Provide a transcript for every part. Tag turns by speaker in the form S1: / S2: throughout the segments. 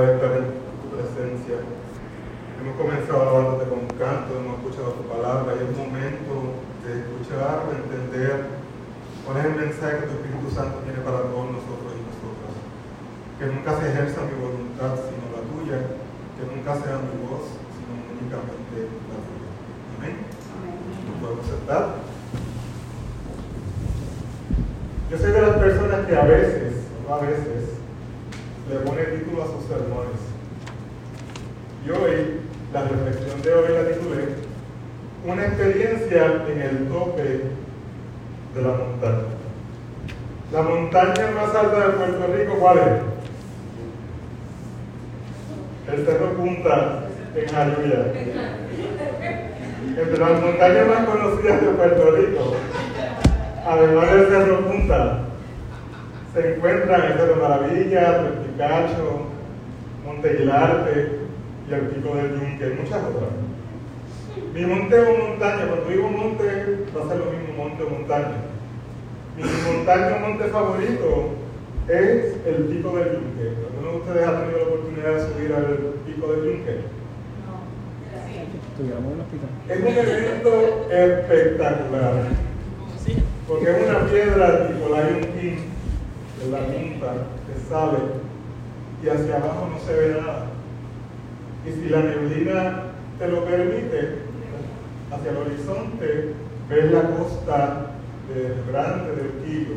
S1: de estar en tu presencia. Hemos comenzado alabándote con canto, hemos escuchado tu palabra y es momento de escuchar, de entender cuál es el mensaje que tu Espíritu Santo tiene para todos nosotros y nosotras. Que nunca se ejerza mi voluntad sino la tuya, que nunca sea mi voz sino únicamente la tuya. Amén. ¿Nos podemos sentar? Yo soy de las personas que a veces, no a veces, le pone título a sus sermones. Y hoy, la reflexión de hoy la titulé Una experiencia en el tope de la montaña. La montaña más alta de Puerto Rico, ¿cuál es? El Cerro Punta en Jayuya. Entre las montañas más conocidas de Puerto Rico, además del Cerro Punta, se encuentran el Cerro Maravilla, el Picacho, Monte Guilarte y el Pico del Yunque y muchas otras. Mi monte o montaña, cuando digo monte, va a ser lo mismo monte o montaña. Mi montaña o monte favorito es el Pico del Yunque. ¿Alguno de ustedes ha tenido la oportunidad de subir al Pico del Yunque? Es un evento espectacular. Porque es una piedra tipo Lion King la punta que sale y hacia abajo no se ve nada. Y si la neblina te lo permite, hacia el horizonte ves la costa de Grande del Quillo.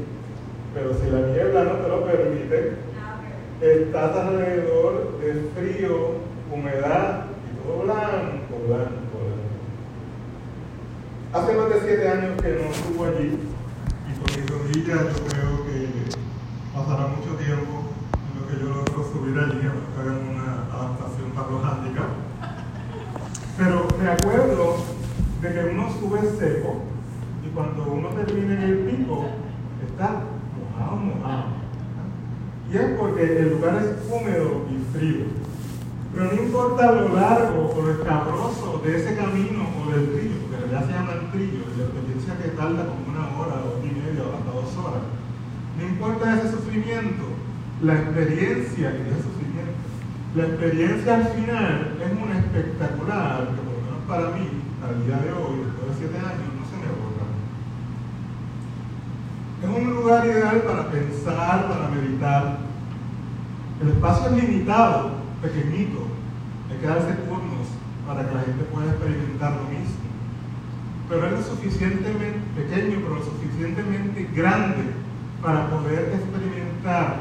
S1: Pero si la niebla no te lo permite, estás alrededor de frío, humedad y todo blanco, blanco, blanco. Hace más de siete años que no estuvo allí y con mis rodillas yo creo pasará mucho tiempo en lo que yo logro subir allí, a que hagan una adaptación para los handicaps. Pero me acuerdo de que uno sube seco y cuando uno termina en el pico está mojado, mojado. Y es porque el lugar es húmedo y frío. Pero no importa lo largo o lo escabroso de ese camino o del trillo, porque realidad se llama el trillo, y la experiencia que tarda como una hora, hora y media o hasta dos horas. No importa ese sufrimiento, la experiencia y ese sufrimiento. La experiencia al final es una espectacular, que por lo menos para mí, al día de hoy, después de siete años, no se me borra. Es un lugar ideal para pensar, para meditar. El espacio es limitado, pequeñito. Hay que darse turnos para que la gente pueda experimentar lo mismo. Pero es lo suficientemente pequeño, pero lo suficientemente grande para poder experimentar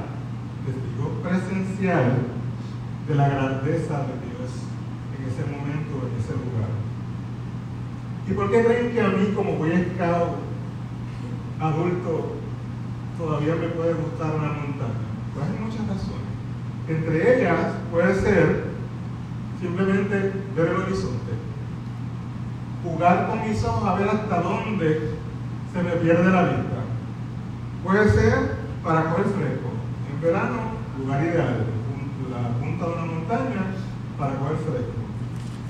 S1: testigo presencial de la grandeza de Dios en ese momento, en ese lugar. ¿Y por qué creen que a mí como Boy Scout adulto todavía me puede gustar una montaña? Pues hay muchas razones. Entre ellas puede ser simplemente ver el horizonte, jugar con mis ojos a ver hasta dónde se me pierde la vista. Puede ser para coger fresco. En verano, lugar ideal, la punta de una montaña para coger fresco.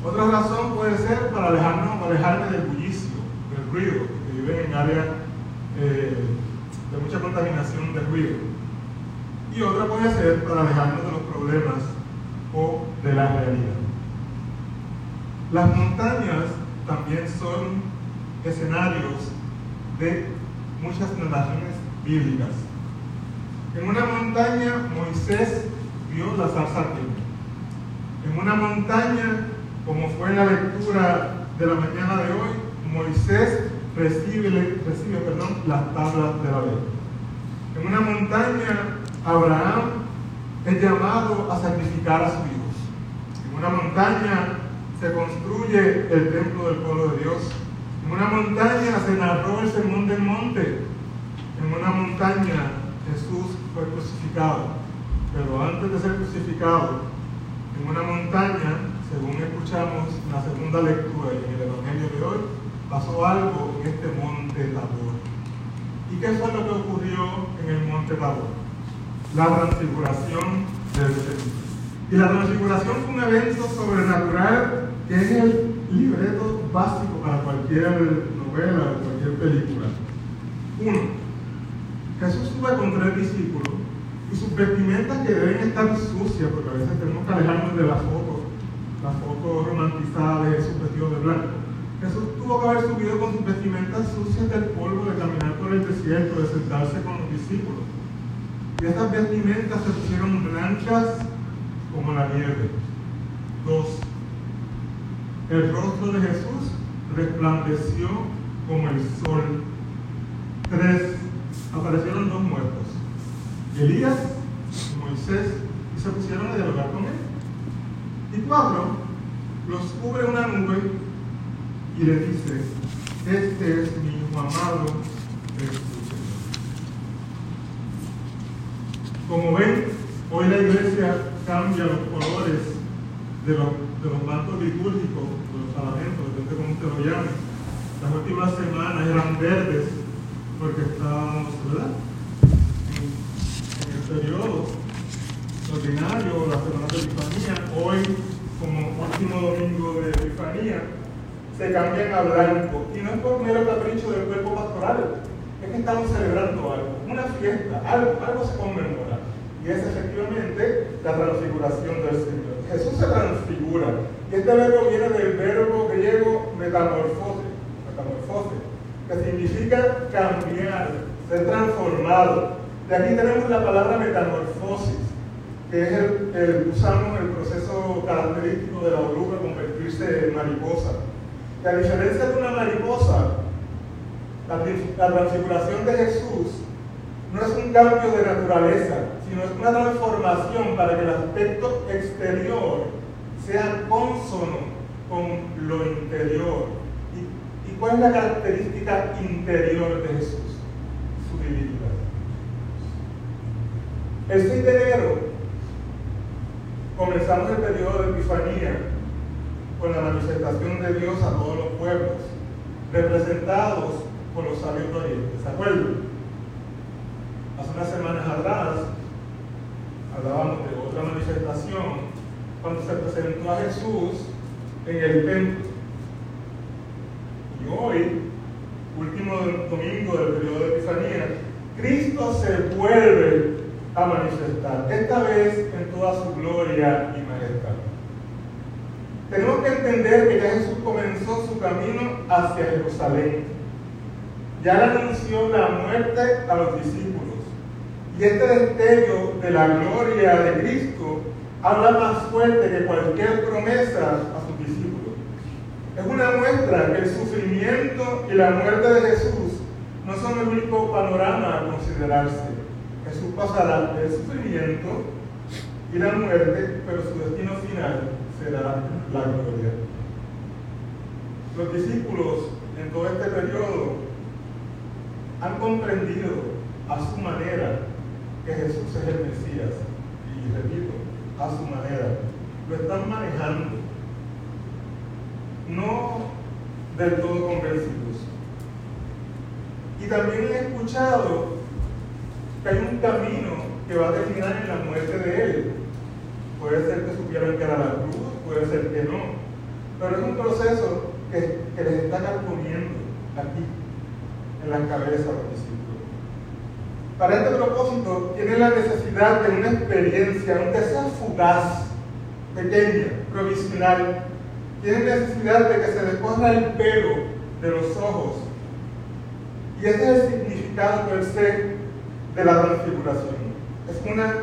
S1: Otra razón puede ser para alejarnos, alejarme del bullicio, del ruido, que viven en áreas eh, de mucha contaminación de ruido. Y otra puede ser para alejarnos de los problemas o de la realidad. Las montañas también son escenarios de muchas narraciones bíblicas. En una montaña Moisés vio la zarza. En una montaña, como fue la lectura de la mañana de hoy, Moisés recibe, las tablas de la ley. En una montaña, Abraham es llamado a sacrificar a sus hijos. En una montaña se construye el templo del pueblo de Dios. En una montaña se narró el sermón del monte. En una montaña Jesús fue crucificado. Pero antes de ser crucificado, en una montaña, según escuchamos en la segunda lectura y en el Evangelio de hoy, pasó algo en este monte Tabor. ¿Y qué fue lo que ocurrió en el monte Tabor? La transfiguración del Señor. Y la transfiguración fue un evento sobrenatural que es el libreto básico para cualquier novela o cualquier película. Uno, Jesús sube con tres discípulos y sus vestimentas que deben estar sucias, porque a veces tenemos que alejarnos de la foto, la foto romantizada de su vestido de blanco. Jesús tuvo que haber subido con sus vestimentas sucias del polvo de caminar por el desierto, de sentarse con los discípulos. Y estas vestimentas se pusieron blancas como la nieve. Dos, el rostro de Jesús resplandeció como el sol. Tres, aparecieron dos muertos, Elías y Moisés, y se pusieron a dialogar con él. Y cuatro, los cubre una nube y le dice, este es mi hijo amado, escúchenlo. Como ven, hoy la iglesia cambia los colores de los, de los mantos litúrgicos, de los parlamentos, depende de cómo usted lo llame. Las últimas semanas eran verdes porque estábamos, ¿verdad? En, el periodo ordinario, la semana de Epifanía, hoy, como último domingo de Epifanía, se cambian a blanco. Y no es por mero capricho del cuerpo pastoral, es que estamos celebrando algo, una fiesta, algo, algo se conmemora. Y es efectivamente la transfiguración del Señor. Jesús se transfigura. Y este verbo viene del verbo griego metamorfose, metamorfose que significa cambiar, ser transformado. De aquí tenemos la palabra metamorfosis, que es el, usamos en el proceso característico de la oruga convertirse en mariposa. Que a diferencia de una mariposa, la transfiguración de Jesús no es un cambio de naturaleza, sino es una transformación para que el aspecto exterior sea consono con lo interior. ¿Y, y cuál es la característica interior de Jesús? Su divinidad. El 6 de enero comenzamos el periodo de Epifanía con la manifestación de Dios a todos los pueblos, representados por los sabios de Oriente. ¿Se acuerdan? Hace unas semanas atrás hablábamos de otra manifestación cuando se presentó a Jesús en el templo. Y hoy, último domingo del periodo de Epifanía, Cristo se vuelve a manifestar, esta vez en toda su gloria y majestad. Tenemos que entender que Jesús comenzó su camino hacia Jerusalén. Ya le anunció la muerte a los discípulos. Y este destello de la gloria de Cristo habla más fuerte que cualquier promesa a sus discípulos. Es una muestra que el sufrimiento y la muerte de Jesús no son el único panorama a considerarse. Jesús pasará el sufrimiento y la muerte, pero su destino final será la gloria. Los discípulos en todo este periodo han comprendido a su manera que Jesús es el Mesías. Y repito, a su manera. Lo están manejando. No del todo convencidos. Y también he escuchado que hay un camino que va a terminar en la muerte de Él. Puede ser que supieran que era la cruz, puede ser que no. Pero es un proceso que, les está carcomiendo aquí, en la cabeza los discípulos. Para este propósito, tienen la necesidad de una experiencia, aunque sea fugaz, pequeña, provisional. Tienen necesidad de que se les el pelo de los ojos. Y ese es el significado per se de la transfiguración. Es una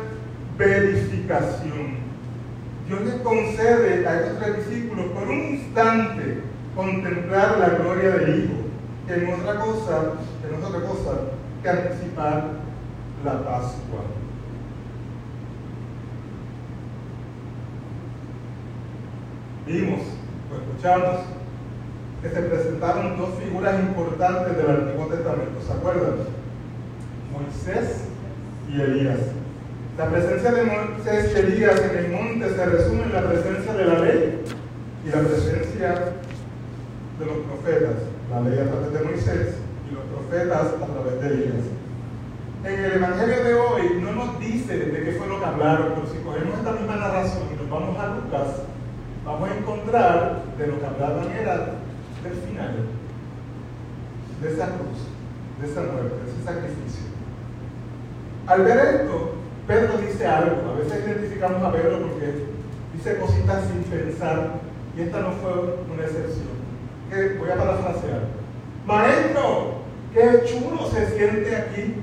S1: verificación. Dios les concede a estos tres discípulos por un instante contemplar la gloria del Hijo, que no es otra cosa, que es otra cosa que anticipar la Pascua. Vimos o escuchamos que se presentaron dos figuras importantes del Antiguo Testamento, ¿se acuerdan? Moisés y Elías. La presencia de Moisés y Elías en el monte se resume en la presencia de la ley y la presencia profetas. La ley a través de Moisés y los profetas a través de Elías. En el Evangelio de hoy no nos dice de qué fue lo que hablaron, pero si cogemos esta misma narración y nos vamos a Lucas, vamos a encontrar de lo que hablaban era del final, de esa cruz, de esa muerte, de ese sacrificio. Al ver esto, Pedro dice algo, a veces identificamos a Pedro porque dice cositas sin pensar, y esta no fue una excepción. Voy a parafrasear. Maestro, qué chulo se siente aquí.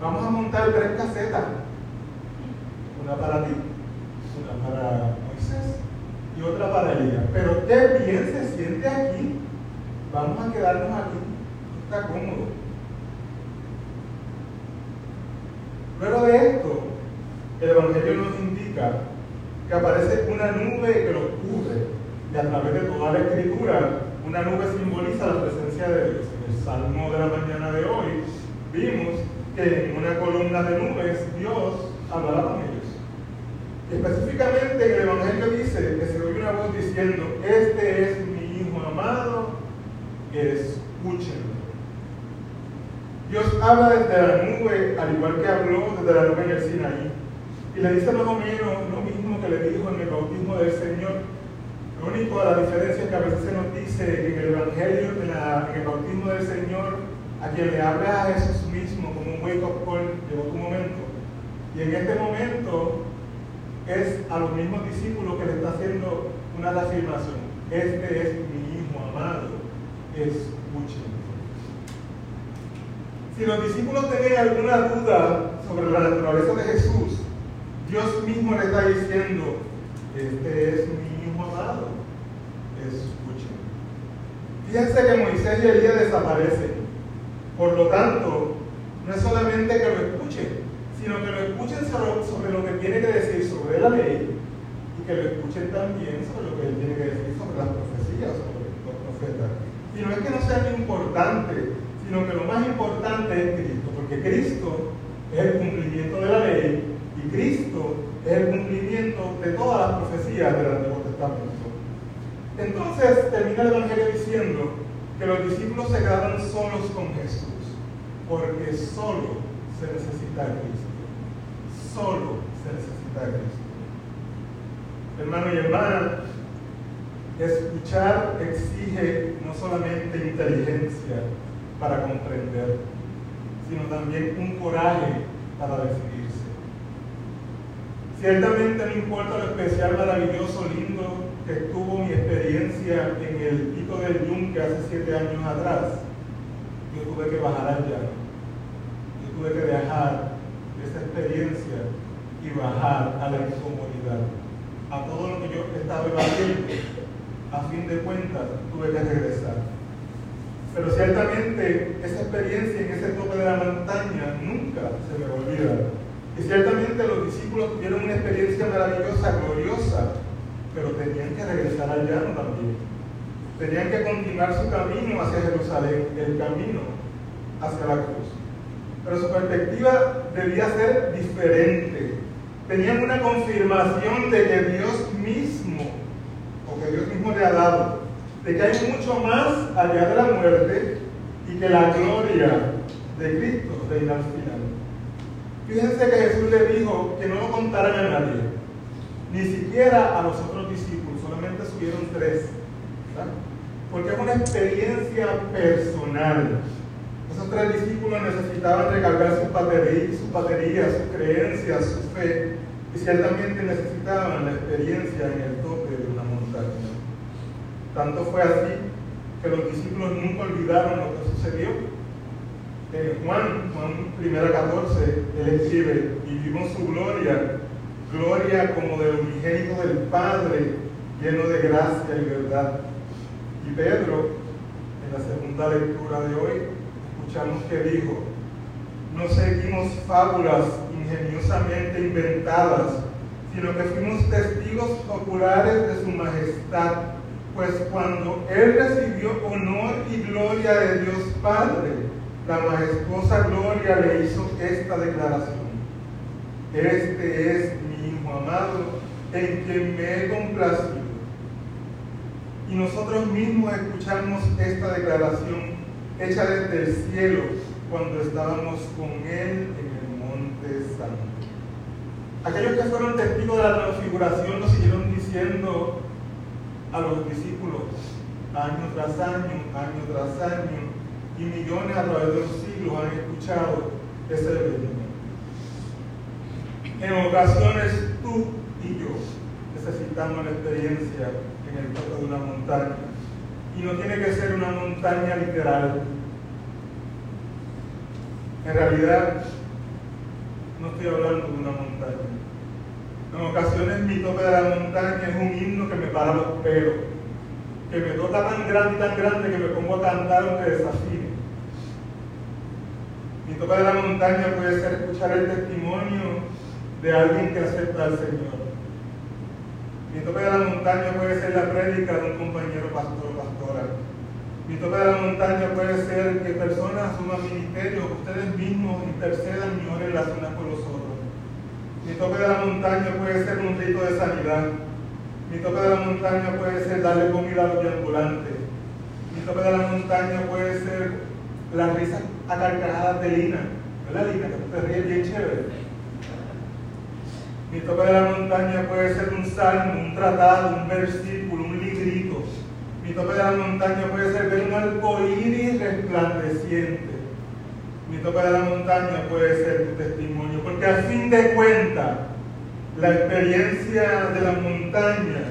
S1: Vamos a montar tres casetas. Una para ti, una para Moisés y otra para ella. Pero qué bien se siente aquí. Vamos a quedarnos aquí. Está cómodo. Luego de esto, el Evangelio nos indica que aparece una nube que los cubre y a través de toda la escritura, una nube simboliza la presencia de Dios. En el Salmo de la mañana de hoy vimos que en una columna de nubes Dios hablará con ellos. Específicamente el Evangelio dice que se oye una voz diciendo, este es mi Hijo amado, escúchenlo. Dios habla desde la nube, al igual que habló desde la nube en el Sinaí. Y le dice más o menos lo mismo que le dijo en el bautismo del Señor. Lo único, la diferencia es que a veces se nos dice en el Evangelio, en, el bautismo del Señor, a quien le habla a Jesús mismo como un wake-up call, llegó tu momento. Y en este momento es a los mismos discípulos que le está haciendo una reafirmación. Este es mi Hijo amado, escúchenlo. Si los discípulos tenían alguna duda sobre la naturaleza de Jesús, Dios mismo le está diciendo, este es mi Amado, escuchen. Fíjense que Moisés y Elías desaparecen. Por lo tanto, no es solamente que lo escuchen, sino que lo escuchen sobre, lo que tiene que decir sobre la ley y que lo escuchen también sobre lo que él tiene que decir sobre las profecías, sobre los profetas. Y no es que no sea importante, sino que lo más importante es Cristo, porque Cristo es el cumplimiento de la ley y Cristo es el cumplimiento de todas las profecías del Antiguo Entonces termina el Evangelio diciendo que los discípulos se quedaron solos con Jesús, porque solo se necesita a Cristo. Solo se necesita a Cristo. Hermano y hermana, escuchar exige no solamente inteligencia, para comprender, sino también un coraje para decidirse. Ciertamente no importa lo especial, maravilloso, lindo que estuvo mi experiencia en el Pico del Yunque hace siete años atrás, yo tuve que bajar al llano. Yo tuve que dejar esa experiencia y bajar a la incomodidad, a todo lo que yo estaba evadiendo. A fin de cuentas, tuve que regresar. Pero ciertamente esa experiencia en ese tope de la montaña nunca se me olvida. Y ciertamente los discípulos tuvieron una experiencia maravillosa, gloriosa, pero tenían que regresar al llano también. Tenían que continuar su camino hacia Jerusalén, el camino hacia la cruz. Pero su perspectiva debía ser diferente. Tenían una confirmación de que Dios mismo, o que Dios mismo le ha dado, de que hay mucho más allá de la muerte y que la gloria de Cristo reina al final. Fíjense que Jesús le dijo que no lo contaran a nadie, ni siquiera a los otros discípulos, solamente subieron tres, porque es una experiencia personal. Esos tres discípulos necesitaban recargar sus baterías, sus, baterías, sus creencias, su fe, y ciertamente necesitaban la experiencia en el tope de una montaña. Tanto fue así que los discípulos nunca olvidaron lo que sucedió. En Juan, Juan 1 14, él escribe, y su gloria, gloria como del unigénito del Padre, lleno de gracia y verdad. Y Pedro, en la segunda lectura de hoy, escuchamos que dijo, no seguimos fábulas ingeniosamente inventadas, sino que fuimos testigos oculares de su majestad pues cuando él recibió honor y gloria de Dios Padre, la majestuosa gloria le hizo esta declaración. Este es mi Hijo amado, en quien me he complacido. Y nosotros mismos escuchamos esta declaración hecha desde el cielo cuando estábamos con Él en el monte santo. Aquellos que fueron testigos de la transfiguración nos siguieron diciendo a los discípulos año tras año, año tras año, y millones a través de los siglos han escuchado ese evento. en ocasiones tú y yo necesitamos la experiencia en el tope de una montaña. Y no tiene que ser una montaña literal. En realidad, no estoy hablando de una montaña. En ocasiones mi tope de la montaña es un himno que me para los pelos, que me toca tan grande y tan grande que me pongo a cantar aunque desafíe. Mi tope de la montaña puede ser escuchar el testimonio de alguien que acepta al Señor. Mi tope de la montaña puede ser la prédica de un compañero pastor o pastora. Mi tope de la montaña puede ser que personas asuman ministerio, ustedes mismos intercedan y oren las unas por los otros. Mi tope de la montaña puede ser un rito de sanidad. Mi tope de la montaña puede ser darle comida a los ambulantes. Mi tope de la montaña puede ser la risa a carcajadas de Lina. ¿Verdad, Lina? Que te ríes bien chévere. Mi tope de la montaña puede ser un salmo, un tratado, un versículo, un librito. Mi tope de la montaña puede ser ver un arcoíris resplandeciente. Mi tope de la montaña puede ser tu testimonio, porque al fin de cuentas, la experiencia de la montaña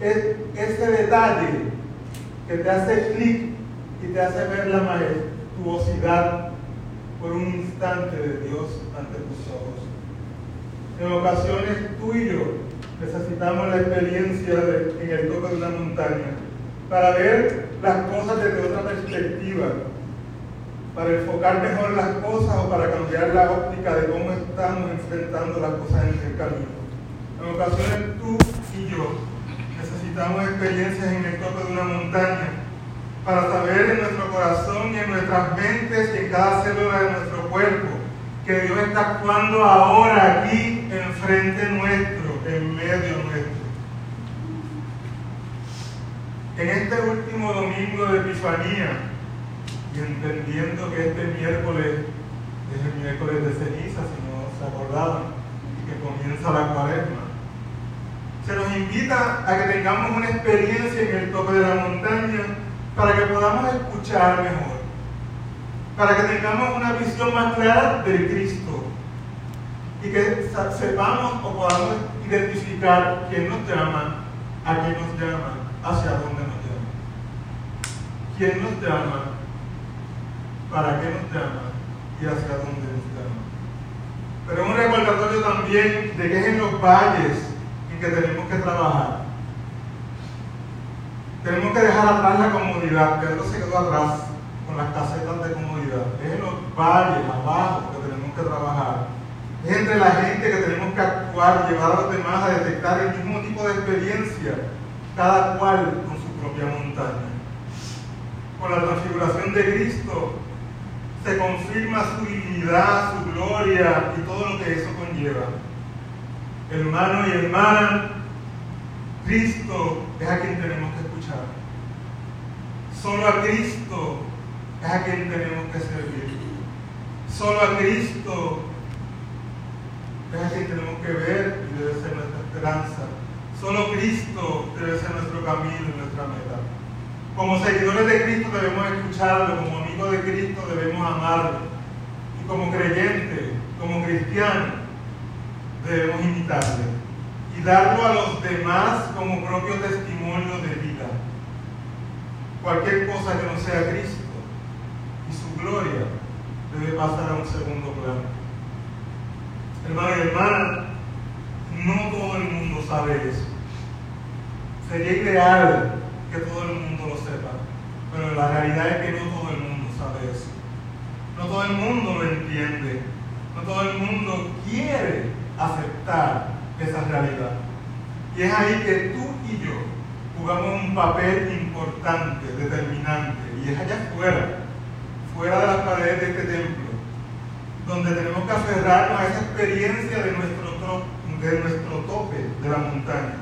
S1: es ese detalle que te hace clic y te hace ver la majestuosidad por un instante de Dios ante tus ojos. En ocasiones tú y yo necesitamos la experiencia en el tope de una montaña para ver las cosas desde otra perspectiva para enfocar mejor las cosas o para cambiar la óptica de cómo estamos enfrentando las cosas en el camino. En ocasiones tú y yo necesitamos experiencias en el tope de una montaña para saber en nuestro corazón y en nuestras mentes y en cada célula de nuestro cuerpo que Dios está actuando ahora aquí enfrente nuestro, en medio nuestro. En este último domingo de Epifanía, y entendiendo que este miércoles es el miércoles de ceniza, si no se acordaban, y que comienza la cuaresma, se nos invita a que tengamos una experiencia en el tope de la montaña para que podamos escuchar mejor, para que tengamos una visión más clara del Cristo y que sepamos o podamos identificar quién nos llama, a quién nos llama, hacia dónde nos llama. ¿Quién nos llama? para qué nos llama y hacia dónde nos llama. Pero es un recordatorio también de que es en los valles en que tenemos que trabajar. Tenemos que dejar atrás la comodidad. Pedro se quedó atrás con las casetas de comodidad. Es en los valles, abajo, que tenemos que trabajar. Es entre la gente que tenemos que actuar, llevar a los demás a detectar el mismo tipo de experiencia, cada cual con su propia montaña. Con la transfiguración de Cristo, se confirma su divinidad, su gloria y todo lo que eso conlleva. Hermano y hermana, Cristo es a quien tenemos que. Solo a Cristo es a quien tenemos que servir. Solo a Cristo es a quien tenemos que ver y debe ser nuestra esperanza. Solo Cristo debe ser nuestro camino y nuestra meta. Como seguidores de Cristo debemos escucharlo, como amigos de Cristo debemos amarlo. Y como creyentes, como cristianos, debemos imitarle. Y darlo a los demás como propio testimonio de vida. Cualquier cosa que no sea Cristo y su gloria debe pasar a un segundo plano. Hermano y hermana, no todo el mundo sabe eso. Sería ideal que todo el mundo lo sepa, pero la realidad es que no todo el mundo sabe eso. No todo el mundo lo entiende, no todo el mundo quiere aceptar esa realidad. Y es ahí que tú y yo jugamos un papel importante, determinante, y es allá afuera, fuera de las paredes de este templo, donde tenemos que aferrarnos a esa experiencia de nuestro, de nuestro tope de la montaña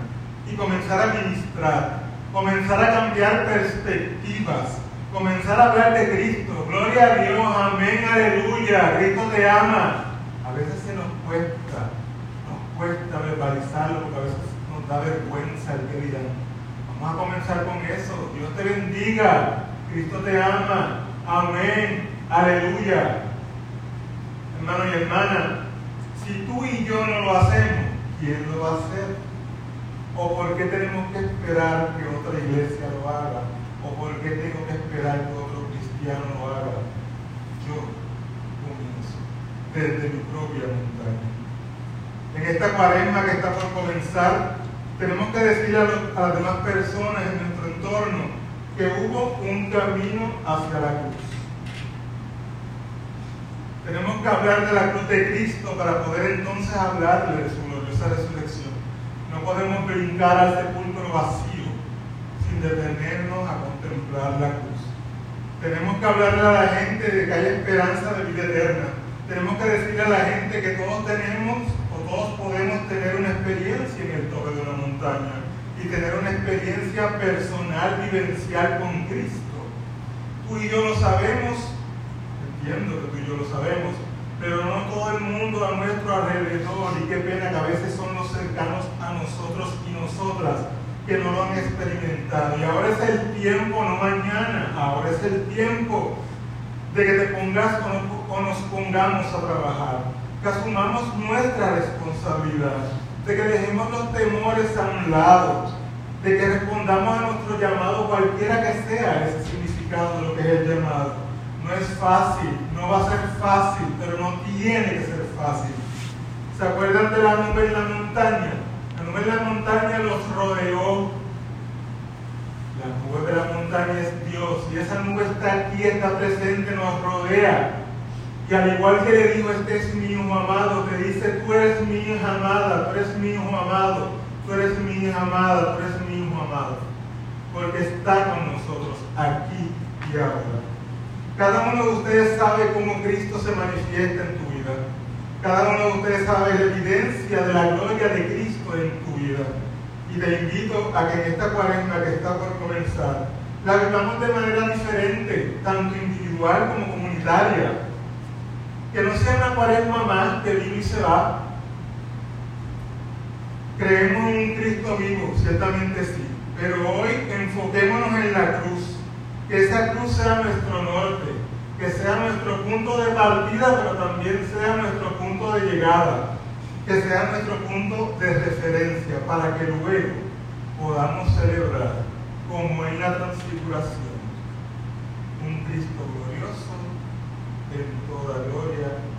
S1: y comenzar a ministrar comenzar a cambiar perspectivas, comenzar a hablar de Cristo. Gloria a Dios, amén, aleluya. Cristo te ama. A veces se nos cuesta, nos cuesta verbalizarlo porque a veces nos da vergüenza el que dirán. Vamos a comenzar con eso. Dios te bendiga. Cristo te ama. Amén. Aleluya. Hermano y hermana, Si tú y yo no lo hacemos, ¿quién lo va a hacer? ¿O por qué tenemos que esperar que otra iglesia lo haga? ¿O por qué tengo que esperar que otro cristiano lo haga? Yo comienzo desde mi propia montaña. En esta cuaresma que está por comenzar, tenemos que decirle a, las demás personas en nuestro entorno que hubo un camino hacia la cruz. Tenemos que hablar de la cruz de Cristo para poder entonces hablarle de su gloriosa resurrección. No podemos brincar al sepulcro vacío sin detenernos a contemplar la cruz. Tenemos que hablarle a la gente de que hay esperanza de vida eterna. Tenemos que decirle a la gente que todos tenemos todos podemos tener una experiencia en el una montaña y tener una experiencia personal, vivencial con Cristo. Tú y yo lo sabemos, entiendo que tú y yo lo sabemos, pero no todo el mundo a nuestro alrededor, y qué pena que a veces son los cercanos a nosotros y nosotras que no lo han experimentado. Y ahora es el tiempo, no mañana, ahora es el tiempo de que te pongas o nos pongamos a trabajar que asumamos nuestra responsabilidad, de que dejemos los temores a un lado, de que respondamos a nuestro llamado cualquiera que sea ese significado de lo que es el llamado. No es fácil, no va a ser fácil, pero no tiene que ser fácil. ¿Se acuerdan de la nube en la montaña? La nube en la montaña los rodeó. La nube de la montaña es Dios y esa nube está aquí, está presente, nos rodea. Y al igual que le dijo, este es mi hijo amado, te dice, tú eres mi hija amada, tú eres mi hijo amado, tú eres mi hija amada, tú eres mi hijo amado. Porque está con nosotros aquí y ahora. Cada uno de ustedes sabe cómo Cristo se manifiesta en tu vida. Cada uno de ustedes sabe la evidencia de la gloria de Cristo en tu vida. Y te invito a que en esta cuarenta que está por comenzar, la vivamos de manera diferente, tanto individual como comunitaria que no sea una cuaresma más que vive y se va. Creemos en un Cristo vivo, ciertamente sí, pero hoy enfoquémonos en la cruz, que esa cruz sea nuestro norte, que sea nuestro punto de partida, pero también sea nuestro punto de llegada, que sea nuestro punto de referencia, para que luego podamos celebrar, como en la transfiguración, un Cristo glorioso él toda gloria